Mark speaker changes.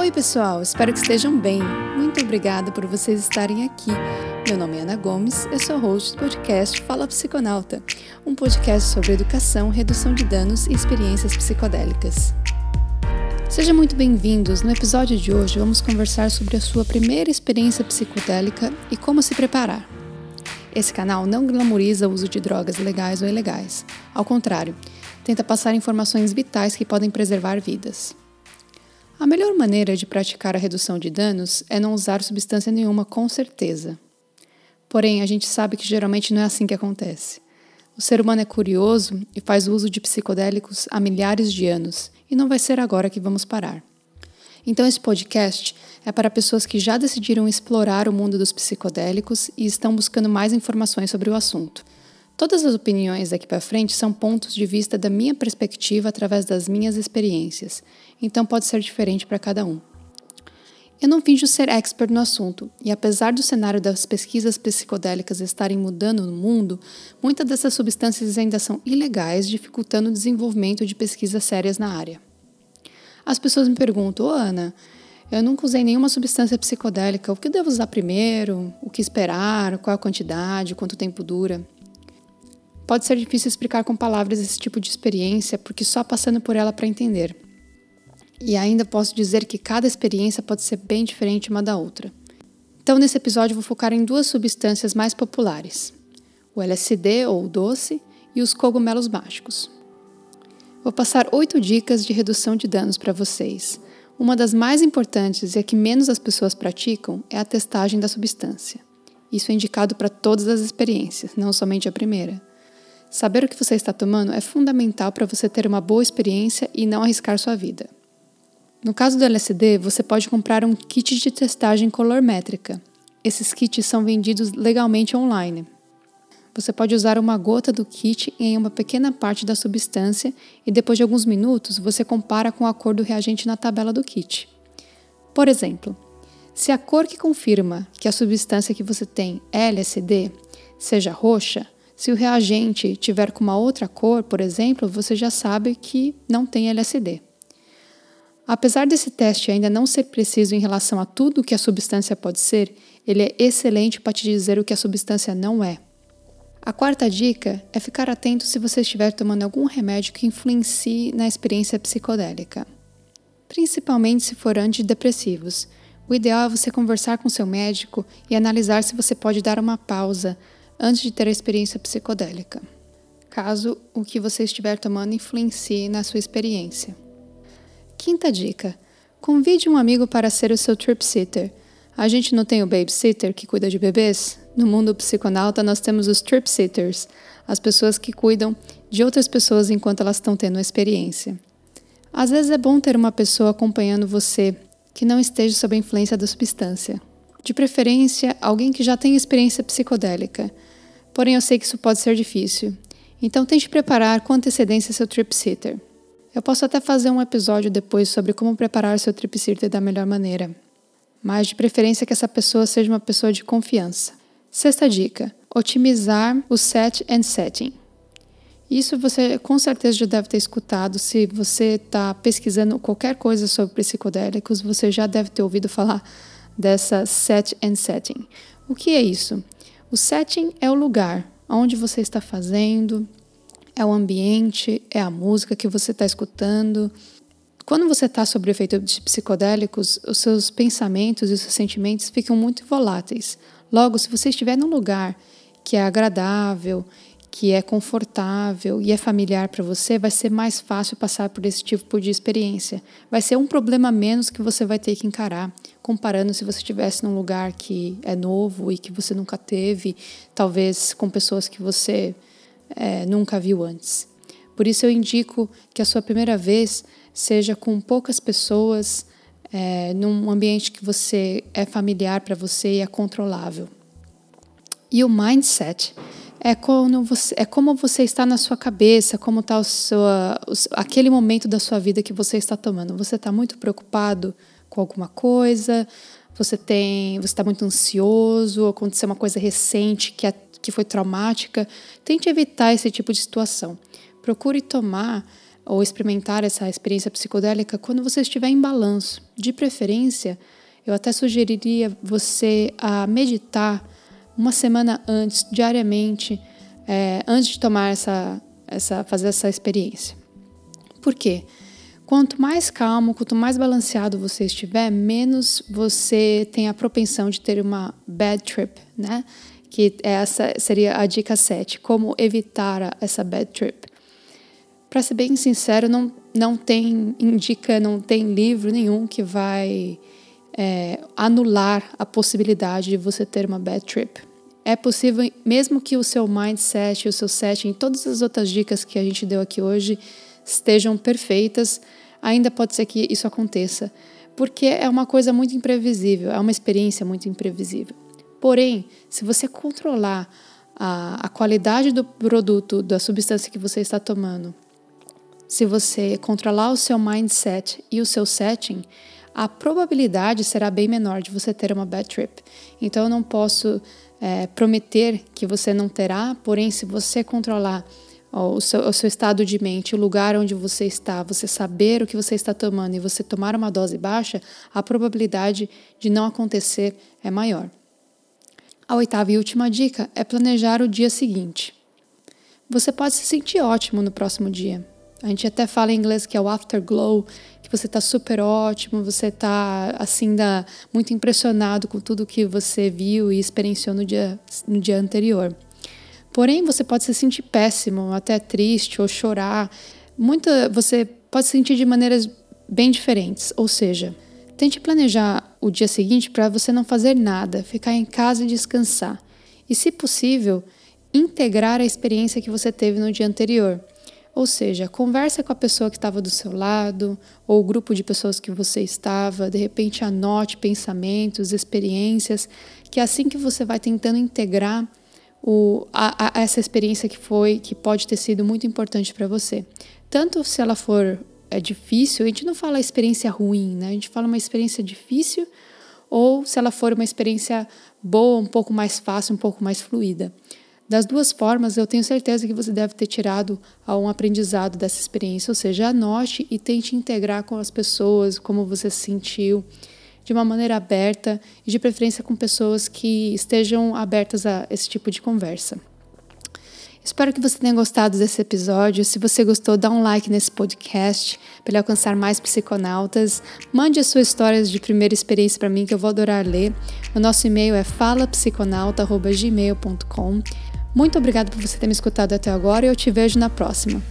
Speaker 1: Oi, pessoal, espero que estejam bem. Muito obrigada por vocês estarem aqui. Meu nome é Ana Gomes, eu sou host do podcast Fala Psiconauta, um podcast sobre educação, redução de danos e experiências psicodélicas. Sejam muito bem-vindos. No episódio de hoje, vamos conversar sobre a sua primeira experiência psicodélica e como se preparar. Esse canal não glamoriza o uso de drogas legais ou ilegais. Ao contrário, tenta passar informações vitais que podem preservar vidas. A melhor maneira de praticar a redução de danos é não usar substância nenhuma, com certeza. Porém, a gente sabe que geralmente não é assim que acontece. O ser humano é curioso e faz uso de psicodélicos há milhares de anos, e não vai ser agora que vamos parar. Então, esse podcast é para pessoas que já decidiram explorar o mundo dos psicodélicos e estão buscando mais informações sobre o assunto. Todas as opiniões daqui para frente são pontos de vista da minha perspectiva através das minhas experiências, então pode ser diferente para cada um. Eu não finjo ser expert no assunto, e apesar do cenário das pesquisas psicodélicas estarem mudando no mundo, muitas dessas substâncias ainda são ilegais, dificultando o desenvolvimento de pesquisas sérias na área. As pessoas me perguntam, oh, Ana, eu nunca usei nenhuma substância psicodélica, o que devo usar primeiro? O que esperar? Qual a quantidade? Quanto tempo dura? Pode ser difícil explicar com palavras esse tipo de experiência, porque só passando por ela para entender. E ainda posso dizer que cada experiência pode ser bem diferente uma da outra. Então, nesse episódio, vou focar em duas substâncias mais populares: o LSD, ou doce, e os cogumelos mágicos. Vou passar oito dicas de redução de danos para vocês. Uma das mais importantes e a que menos as pessoas praticam é a testagem da substância. Isso é indicado para todas as experiências, não somente a primeira. Saber o que você está tomando é fundamental para você ter uma boa experiência e não arriscar sua vida. No caso do LSD, você pode comprar um kit de testagem colorimétrica. Esses kits são vendidos legalmente online. Você pode usar uma gota do kit em uma pequena parte da substância e depois de alguns minutos você compara com a cor do reagente na tabela do kit. Por exemplo, se a cor que confirma que a substância que você tem é LSD seja roxa, se o reagente tiver com uma outra cor, por exemplo, você já sabe que não tem LSD. Apesar desse teste ainda não ser preciso em relação a tudo que a substância pode ser, ele é excelente para te dizer o que a substância não é. A quarta dica é ficar atento se você estiver tomando algum remédio que influencie na experiência psicodélica, principalmente se for antidepressivos. O ideal é você conversar com seu médico e analisar se você pode dar uma pausa antes de ter a experiência psicodélica, caso o que você estiver tomando influencie na sua experiência. Quinta dica: convide um amigo para ser o seu trip sitter. A gente não tem o babysitter que cuida de bebês? No mundo psiconauta, nós temos os trip sitters, as pessoas que cuidam de outras pessoas enquanto elas estão tendo a experiência. Às vezes é bom ter uma pessoa acompanhando você que não esteja sob a influência da substância. De preferência, alguém que já tenha experiência psicodélica Porém, eu sei que isso pode ser difícil. Então, tente preparar com antecedência seu trip sitter. Eu posso até fazer um episódio depois sobre como preparar seu trip sitter da melhor maneira. Mas de preferência que essa pessoa seja uma pessoa de confiança. Sexta dica: otimizar o set and setting. Isso você com certeza já deve ter escutado. Se você está pesquisando qualquer coisa sobre psicodélicos, você já deve ter ouvido falar dessa set and setting. O que é isso? O setting é o lugar onde você está fazendo, é o ambiente, é a música que você está escutando. Quando você está sob o efeito de psicodélicos, os seus pensamentos e os seus sentimentos ficam muito voláteis. Logo, se você estiver num lugar que é agradável, que é confortável e é familiar para você, vai ser mais fácil passar por esse tipo de experiência. Vai ser um problema menos que você vai ter que encarar, comparando se você estivesse num lugar que é novo e que você nunca teve, talvez com pessoas que você é, nunca viu antes. Por isso eu indico que a sua primeira vez seja com poucas pessoas, é, num ambiente que você é familiar para você e é controlável. E o mindset é, quando você, é como você está na sua cabeça, como está o seu, aquele momento da sua vida que você está tomando. Você está muito preocupado com alguma coisa, você tem, você está muito ansioso, aconteceu uma coisa recente que, é, que foi traumática. Tente evitar esse tipo de situação. Procure tomar ou experimentar essa experiência psicodélica quando você estiver em balanço. De preferência, eu até sugeriria você a meditar uma semana antes, diariamente, é, antes de tomar essa, essa, fazer essa experiência. Por quê? Quanto mais calmo, quanto mais balanceado você estiver, menos você tem a propensão de ter uma bad trip, né? Que essa seria a dica 7, como evitar essa bad trip. Para ser bem sincero, não, não tem indica, não tem livro nenhum que vai é, anular a possibilidade de você ter uma bad trip. É possível, mesmo que o seu mindset, o seu setting, todas as outras dicas que a gente deu aqui hoje estejam perfeitas, ainda pode ser que isso aconteça, porque é uma coisa muito imprevisível, é uma experiência muito imprevisível. Porém, se você controlar a, a qualidade do produto, da substância que você está tomando, se você controlar o seu mindset e o seu setting, a probabilidade será bem menor de você ter uma bad trip. Então, eu não posso é, prometer que você não terá, porém, se você controlar o seu, o seu estado de mente, o lugar onde você está, você saber o que você está tomando e você tomar uma dose baixa, a probabilidade de não acontecer é maior. A oitava e última dica é planejar o dia seguinte. Você pode se sentir ótimo no próximo dia. A gente até fala em inglês que é o afterglow, que você está super ótimo, você está assim da, muito impressionado com tudo que você viu e experienciou no dia, no dia anterior. Porém, você pode se sentir péssimo, até triste ou chorar. Muita, você pode se sentir de maneiras bem diferentes. Ou seja, tente planejar o dia seguinte para você não fazer nada, ficar em casa e descansar. E, se possível, integrar a experiência que você teve no dia anterior. Ou seja, conversa com a pessoa que estava do seu lado, ou o grupo de pessoas que você estava, de repente anote pensamentos, experiências, que é assim que você vai tentando integrar o, a, a essa experiência que foi, que pode ter sido muito importante para você. Tanto se ela for é difícil, a gente não fala experiência ruim, né? A gente fala uma experiência difícil, ou se ela for uma experiência boa, um pouco mais fácil, um pouco mais fluida. Das duas formas, eu tenho certeza que você deve ter tirado um aprendizado dessa experiência, ou seja, anote e tente integrar com as pessoas como você se sentiu, de uma maneira aberta e de preferência com pessoas que estejam abertas a esse tipo de conversa. Espero que você tenha gostado desse episódio. Se você gostou, dá um like nesse podcast para ele alcançar mais psiconautas. Mande as suas histórias de primeira experiência para mim, que eu vou adorar ler. O nosso e-mail é falapsiconauta.gmail.com. Muito obrigada por você ter me escutado até agora e eu te vejo na próxima.